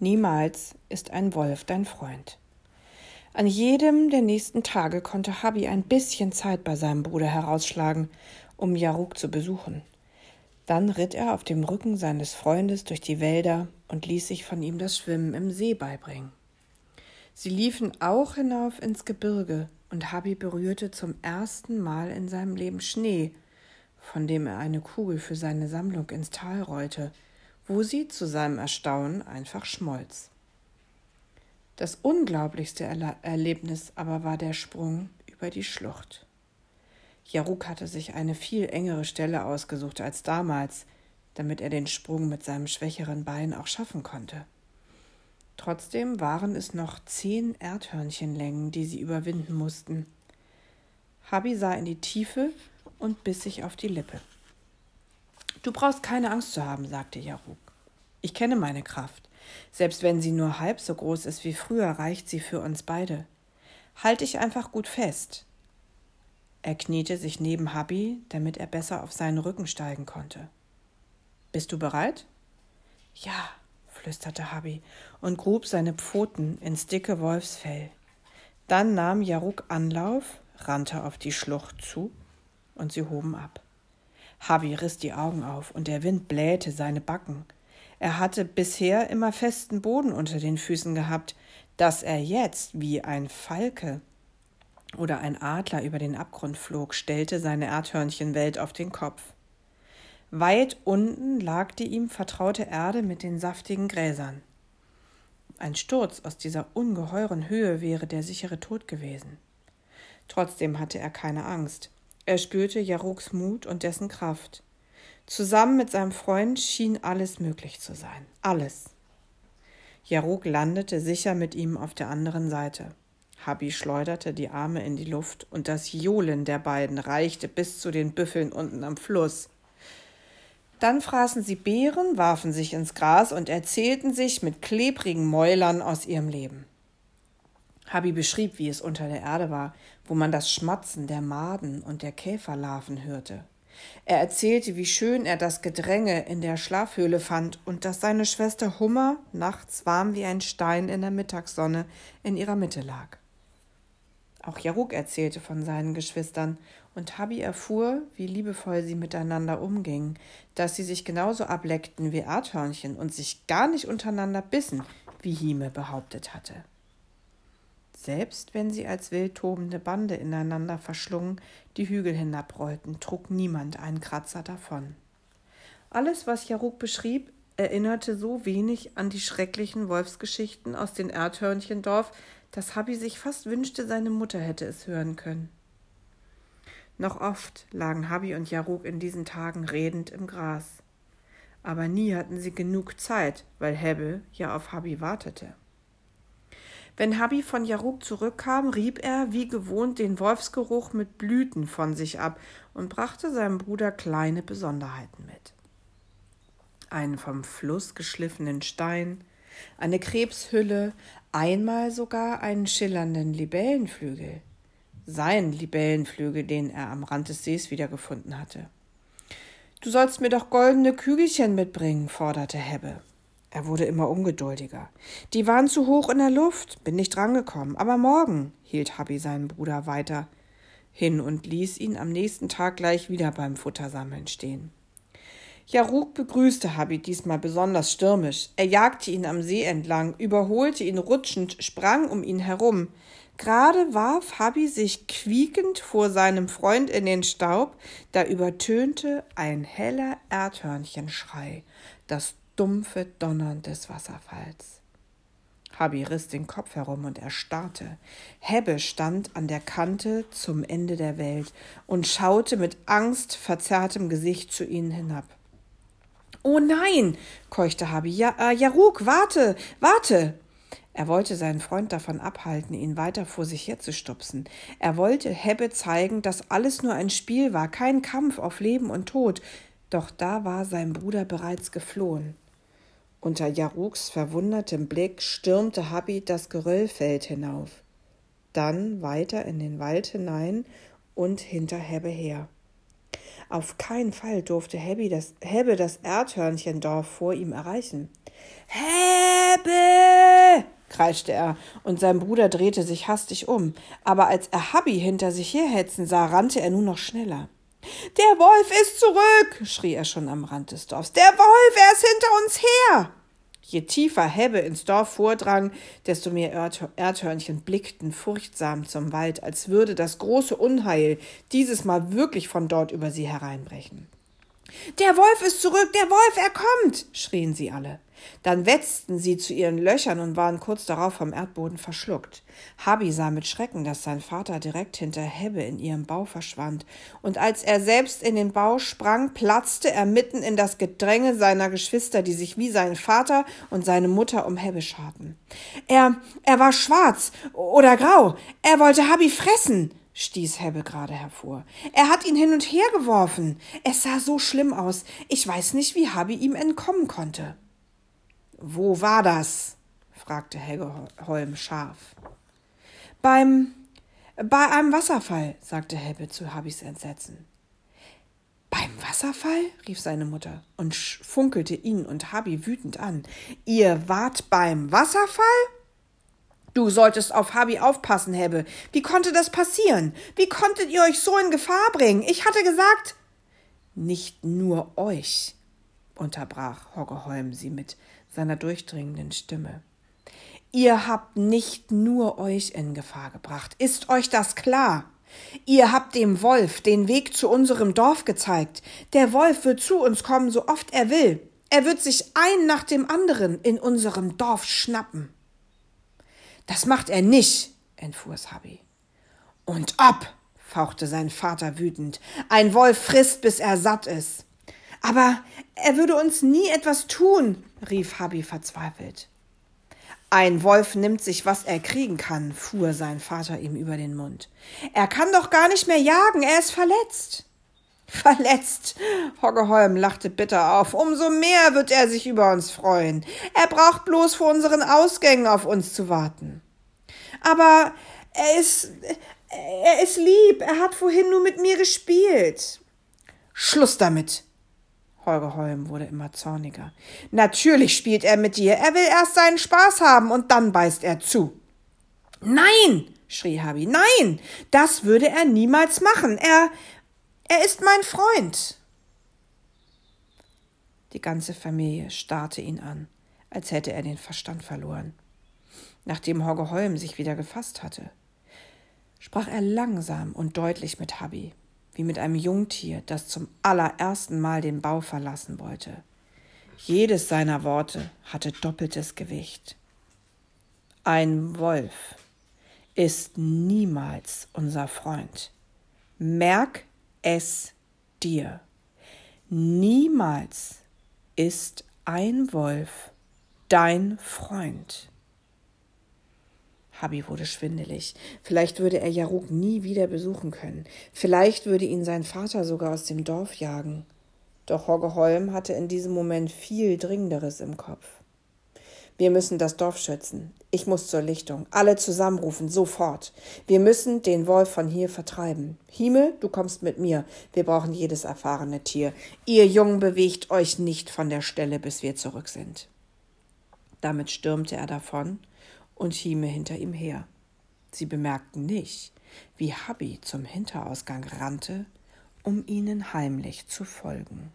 Niemals ist ein Wolf dein Freund. An jedem der nächsten Tage konnte Habi ein bisschen Zeit bei seinem Bruder herausschlagen, um Jaruk zu besuchen. Dann ritt er auf dem Rücken seines Freundes durch die Wälder und ließ sich von ihm das Schwimmen im See beibringen. Sie liefen auch hinauf ins Gebirge, und Habi berührte zum ersten Mal in seinem Leben Schnee, von dem er eine Kugel für seine Sammlung ins Tal rollte, wo sie zu seinem Erstaunen einfach schmolz. Das unglaublichste Erle Erlebnis aber war der Sprung über die Schlucht. Jaruk hatte sich eine viel engere Stelle ausgesucht als damals, damit er den Sprung mit seinem schwächeren Bein auch schaffen konnte. Trotzdem waren es noch zehn Erdhörnchenlängen, die sie überwinden mussten. Habi sah in die Tiefe und biss sich auf die Lippe. Du brauchst keine Angst zu haben, sagte Jaruk. Ich kenne meine Kraft. Selbst wenn sie nur halb so groß ist wie früher, reicht sie für uns beide. Halt dich einfach gut fest. Er kniete sich neben Habi, damit er besser auf seinen Rücken steigen konnte. Bist du bereit? Ja, flüsterte Habi und grub seine Pfoten ins dicke Wolfsfell. Dann nahm Jaruk Anlauf, rannte auf die Schlucht zu, und sie hoben ab. Habi riss die Augen auf, und der Wind blähte seine Backen. Er hatte bisher immer festen Boden unter den Füßen gehabt, dass er jetzt wie ein Falke oder ein Adler über den Abgrund flog, stellte seine Erdhörnchenwelt auf den Kopf. Weit unten lag die ihm vertraute Erde mit den saftigen Gräsern. Ein Sturz aus dieser ungeheuren Höhe wäre der sichere Tod gewesen. Trotzdem hatte er keine Angst. Er spürte Jaruks Mut und dessen Kraft. Zusammen mit seinem Freund schien alles möglich zu sein. Alles. Jaruk landete sicher mit ihm auf der anderen Seite. Habi schleuderte die Arme in die Luft und das Johlen der beiden reichte bis zu den Büffeln unten am Fluss. Dann fraßen sie Beeren, warfen sich ins Gras und erzählten sich mit klebrigen Mäulern aus ihrem Leben. Habi beschrieb, wie es unter der Erde war, wo man das Schmatzen der Maden und der Käferlarven hörte. Er erzählte, wie schön er das Gedränge in der Schlafhöhle fand und dass seine Schwester Hummer nachts warm wie ein Stein in der Mittagssonne in ihrer Mitte lag. Auch Jaruk erzählte von seinen Geschwistern, und Habi erfuhr, wie liebevoll sie miteinander umgingen, dass sie sich genauso ableckten wie Erdhörnchen und sich gar nicht untereinander bissen, wie Hime behauptet hatte. Selbst wenn sie als wild tobende Bande ineinander verschlungen die Hügel hinabrollten, trug niemand einen Kratzer davon. Alles, was Jaruk beschrieb, erinnerte so wenig an die schrecklichen Wolfsgeschichten aus dem Erdhörnchendorf, dass Habi sich fast wünschte, seine Mutter hätte es hören können. Noch oft lagen Habi und Jaruk in diesen Tagen redend im Gras. Aber nie hatten sie genug Zeit, weil Hebbe ja auf Habi wartete. Wenn Habi von Jaruk zurückkam, rieb er wie gewohnt den Wolfsgeruch mit Blüten von sich ab und brachte seinem Bruder kleine Besonderheiten mit. Einen vom Fluss geschliffenen Stein, eine Krebshülle, einmal sogar einen schillernden Libellenflügel. Sein Libellenflügel, den er am Rand des Sees wiedergefunden hatte. Du sollst mir doch goldene Kügelchen mitbringen, forderte Hebbe. Er wurde immer ungeduldiger. Die waren zu hoch in der Luft, bin nicht drangekommen. Aber morgen, hielt Habi seinen Bruder weiter hin und ließ ihn am nächsten Tag gleich wieder beim Futtersammeln stehen. Jaruk begrüßte Habi diesmal besonders stürmisch. Er jagte ihn am See entlang, überholte ihn rutschend, sprang um ihn herum. Gerade warf Habi sich quiekend vor seinem Freund in den Staub, da übertönte ein heller Erdhörnchenschrei, das dumpfe Donnern des Wasserfalls. Habi riss den Kopf herum und erstarrte. Hebbe stand an der Kante zum Ende der Welt und schaute mit angstverzerrtem Gesicht zu ihnen hinab. Oh nein, keuchte Habi. Ja, äh, Jaruk, warte, warte! Er wollte seinen Freund davon abhalten, ihn weiter vor sich herzustupsen. Er wollte Hebbe zeigen, dass alles nur ein Spiel war, kein Kampf auf Leben und Tod. Doch da war sein Bruder bereits geflohen. Unter Jaruks verwundertem Blick stürmte Habi das Geröllfeld hinauf, dann weiter in den Wald hinein und hinter Hebbe her. Auf keinen Fall durfte Hebbe das, Hebbe das Erdhörnchendorf vor ihm erreichen. Hebbe! Kreischte er, und sein Bruder drehte sich hastig um. Aber als er Hubby hinter sich herhetzen sah, rannte er nur noch schneller. Der Wolf ist zurück! schrie er schon am Rand des Dorfs. Der Wolf, er ist hinter uns her! Je tiefer Hebbe ins Dorf vordrang, desto mehr Erdhörnchen blickten furchtsam zum Wald, als würde das große Unheil dieses Mal wirklich von dort über sie hereinbrechen. Der Wolf ist zurück, der Wolf, er kommt, schrien sie alle. Dann wetzten sie zu ihren Löchern und waren kurz darauf vom Erdboden verschluckt. Habi sah mit Schrecken, dass sein Vater direkt hinter Hebbe in ihrem Bau verschwand, und als er selbst in den Bau sprang, platzte er mitten in das Gedränge seiner Geschwister, die sich wie sein Vater und seine Mutter um Hebbe scharten. Er, er war schwarz oder grau, er wollte Habi fressen, stieß Hebbe gerade hervor. Er hat ihn hin und her geworfen. Es sah so schlimm aus. Ich weiß nicht, wie Habi ihm entkommen konnte. Wo war das? fragte Helge Holm scharf. Beim bei einem Wasserfall, sagte Helbe zu Habis Entsetzen. Beim Wasserfall? rief seine Mutter und funkelte ihn und Habi wütend an. Ihr wart beim Wasserfall? Du solltest auf Habi aufpassen, Hebbe. Wie konnte das passieren? Wie konntet ihr euch so in Gefahr bringen? Ich hatte gesagt. Nicht nur euch, unterbrach Hoggeholm sie mit seiner durchdringenden Stimme. Ihr habt nicht nur euch in Gefahr gebracht. Ist euch das klar? Ihr habt dem Wolf den Weg zu unserem Dorf gezeigt. Der Wolf wird zu uns kommen, so oft er will. Er wird sich ein nach dem anderen in unserem Dorf schnappen. Das macht er nicht, entfuhr Sabi. Und ob, fauchte sein Vater wütend. Ein Wolf frisst, bis er satt ist. Aber er würde uns nie etwas tun, rief Habi verzweifelt. Ein Wolf nimmt sich, was er kriegen kann, fuhr sein Vater ihm über den Mund. Er kann doch gar nicht mehr jagen, er ist verletzt. Verletzt. Hoggeholm lachte bitter auf. Umso mehr wird er sich über uns freuen. Er braucht bloß vor unseren Ausgängen auf uns zu warten. Aber er ist, er ist lieb. Er hat vorhin nur mit mir gespielt. Schluss damit, Holger Holm wurde immer zorniger. Natürlich spielt er mit dir. Er will erst seinen Spaß haben und dann beißt er zu. Nein, schrie Habi. Nein, das würde er niemals machen. Er, er ist mein Freund. Die ganze Familie starrte ihn an, als hätte er den Verstand verloren. Nachdem Horge Holm sich wieder gefasst hatte, sprach er langsam und deutlich mit Habi wie mit einem Jungtier, das zum allerersten Mal den Bau verlassen wollte. Jedes seiner Worte hatte doppeltes Gewicht. Ein Wolf ist niemals unser Freund. Merk es dir. Niemals ist ein Wolf dein Freund. Habi wurde schwindelig. Vielleicht würde er Jaruk nie wieder besuchen können. Vielleicht würde ihn sein Vater sogar aus dem Dorf jagen. Doch Hogge Holm hatte in diesem Moment viel Dringenderes im Kopf. Wir müssen das Dorf schützen. Ich muss zur Lichtung. Alle zusammenrufen, sofort. Wir müssen den Wolf von hier vertreiben. Hieme, du kommst mit mir. Wir brauchen jedes erfahrene Tier. Ihr Jungen bewegt euch nicht von der Stelle, bis wir zurück sind. Damit stürmte er davon und Hime hinter ihm her. Sie bemerkten nicht, wie Habi zum Hinterausgang rannte, um ihnen heimlich zu folgen.